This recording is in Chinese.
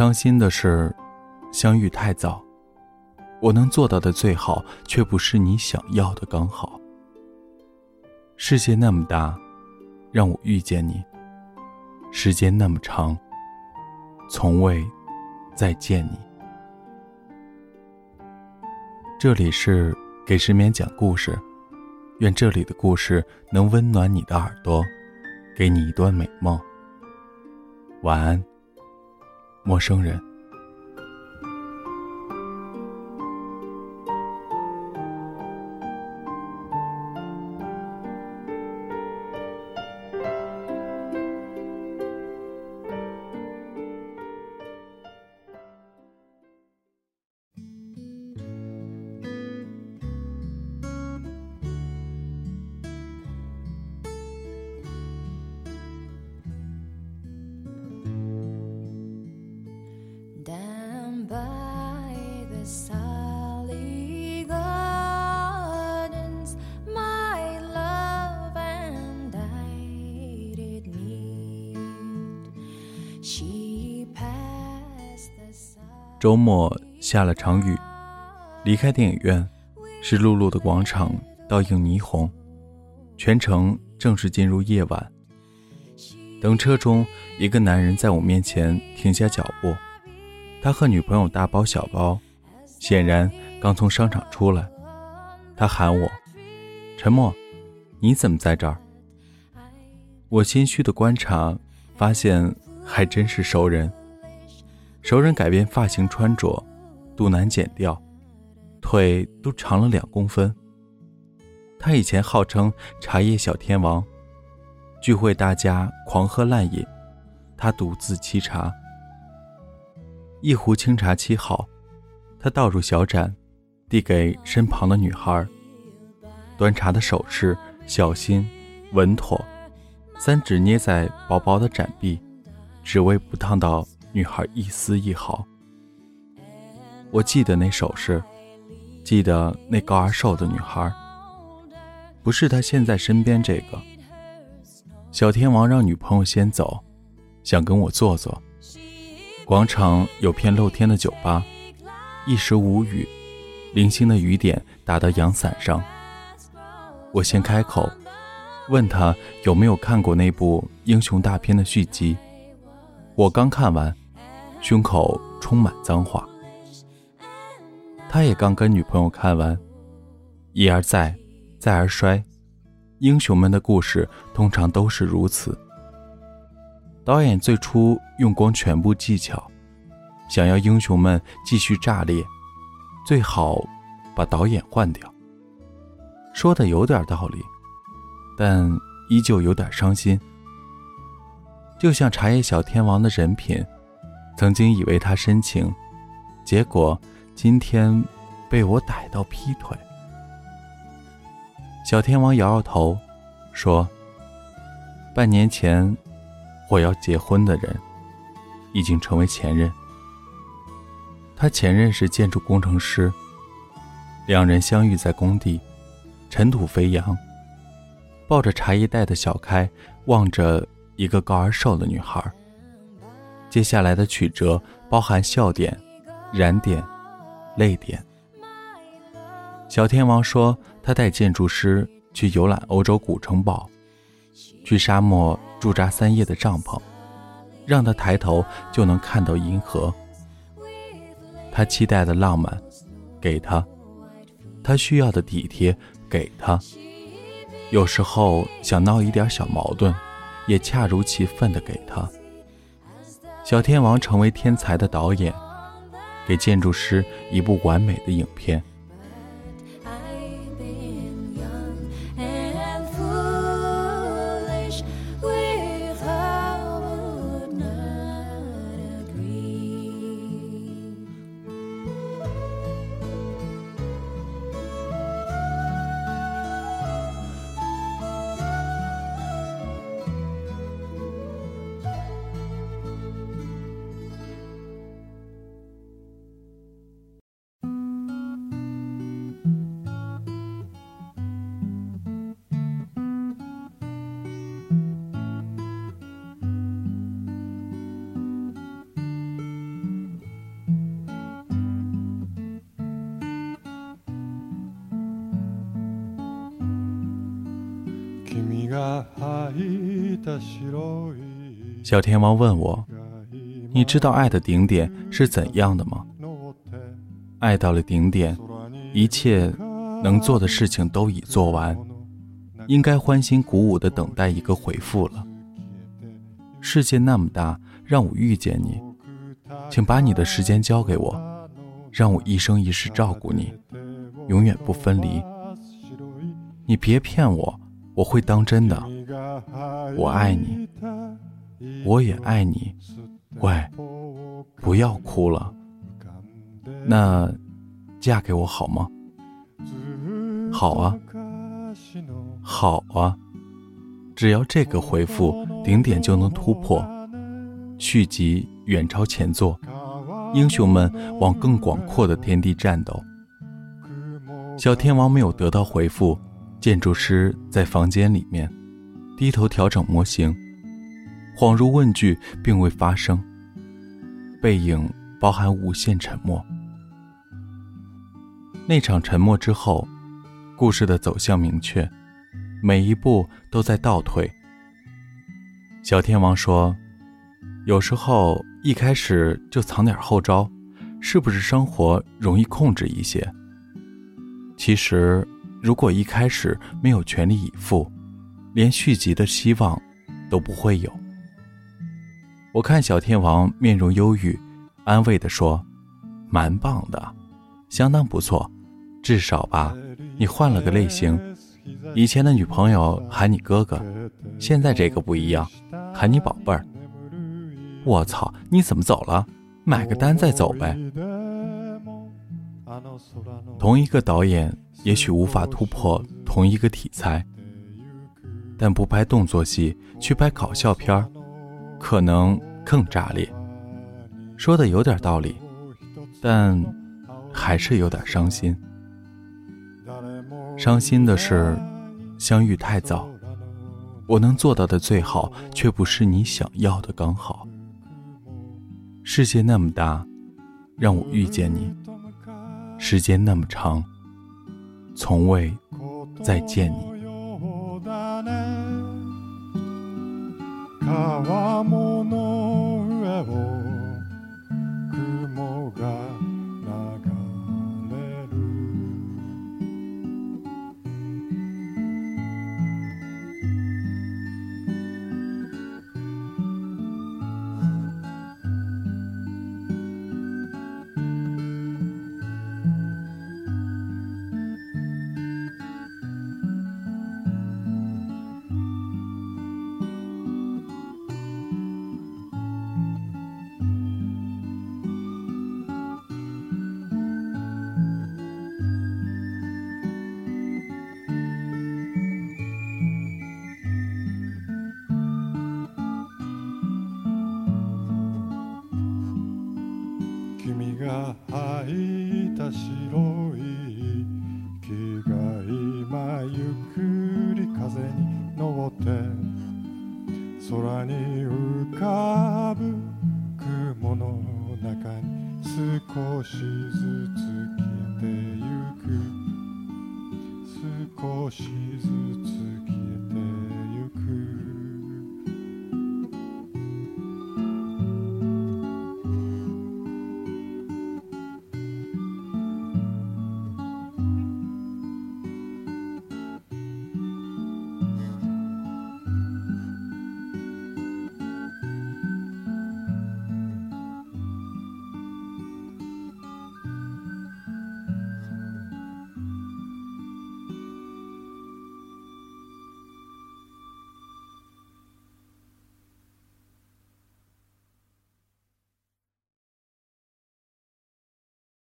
伤心的是，相遇太早。我能做到的最好，却不是你想要的刚好。世界那么大，让我遇见你；时间那么长，从未再见你。这里是给失眠讲故事，愿这里的故事能温暖你的耳朵，给你一段美梦。晚安，陌生人。周末下了场雨，离开电影院，是露露的广场倒映霓虹，全程正式进入夜晚。等车中，一个男人在我面前停下脚步，他和女朋友大包小包，显然刚从商场出来。他喊我：“陈默，你怎么在这儿？”我心虚的观察，发现还真是熟人。熟人改变发型、穿着，肚腩减掉，腿都长了两公分。他以前号称茶叶小天王，聚会大家狂喝滥饮，他独自沏茶。一壶清茶沏好，他倒入小盏，递给身旁的女孩。端茶的手势小心、稳妥，三指捏在薄薄的盏壁，只为不烫到。女孩一丝一毫，我记得那手势，记得那高而瘦的女孩，不是他现在身边这个。小天王让女朋友先走，想跟我坐坐。广场有片露天的酒吧，一时无语，零星的雨点打到阳伞上。我先开口，问他有没有看过那部英雄大片的续集。我刚看完。胸口充满脏话。他也刚跟女朋友看完，一而再，再而衰。英雄们的故事通常都是如此。导演最初用光全部技巧，想要英雄们继续炸裂，最好把导演换掉。说的有点道理，但依旧有点伤心。就像茶叶小天王的人品。曾经以为他深情，结果今天被我逮到劈腿。小天王摇摇头，说：“半年前我要结婚的人，已经成为前任。他前任是建筑工程师，两人相遇在工地，尘土飞扬，抱着茶叶袋的小开望着一个高而瘦的女孩。”接下来的曲折包含笑点、燃点、泪点。小天王说，他带建筑师去游览欧洲古城堡，去沙漠驻扎三夜的帐篷，让他抬头就能看到银河。他期待的浪漫，给他；他需要的体贴，给他。有时候想闹一点小矛盾，也恰如其分的给他。小天王成为天才的导演，给建筑师一部完美的影片。小天王问我：“你知道爱的顶点是怎样的吗？”爱到了顶点，一切能做的事情都已做完，应该欢欣鼓舞地等待一个回复了。世界那么大，让我遇见你，请把你的时间交给我，让我一生一世照顾你，永远不分离。你别骗我，我会当真的。我爱你，我也爱你。喂，不要哭了。那，嫁给我好吗？好啊，好啊，只要这个回复顶点就能突破，续集远超前作，英雄们往更广阔的天地战斗。小天王没有得到回复，建筑师在房间里面低头调整模型，恍如问句并未发生，背影包含无限沉默。那场沉默之后，故事的走向明确，每一步都在倒退。小天王说：“有时候一开始就藏点后招，是不是生活容易控制一些？其实，如果一开始没有全力以赴，连续集的希望都不会有。”我看小天王面容忧郁，安慰地说：“蛮棒的，相当不错。”至少吧，你换了个类型。以前的女朋友喊你哥哥，现在这个不一样，喊你宝贝儿。我操，你怎么走了？买个单再走呗。同一个导演也许无法突破同一个题材，但不拍动作戏去拍搞笑片，可能更炸裂。说的有点道理，但还是有点伤心。伤心的是，相遇太早，我能做到的最好，却不是你想要的刚好。世界那么大，让我遇见你；时间那么长，从未再见你。風に乗って空に浮かぶ雲の中に少しずつ消えてゆく少しずつ消えてゆく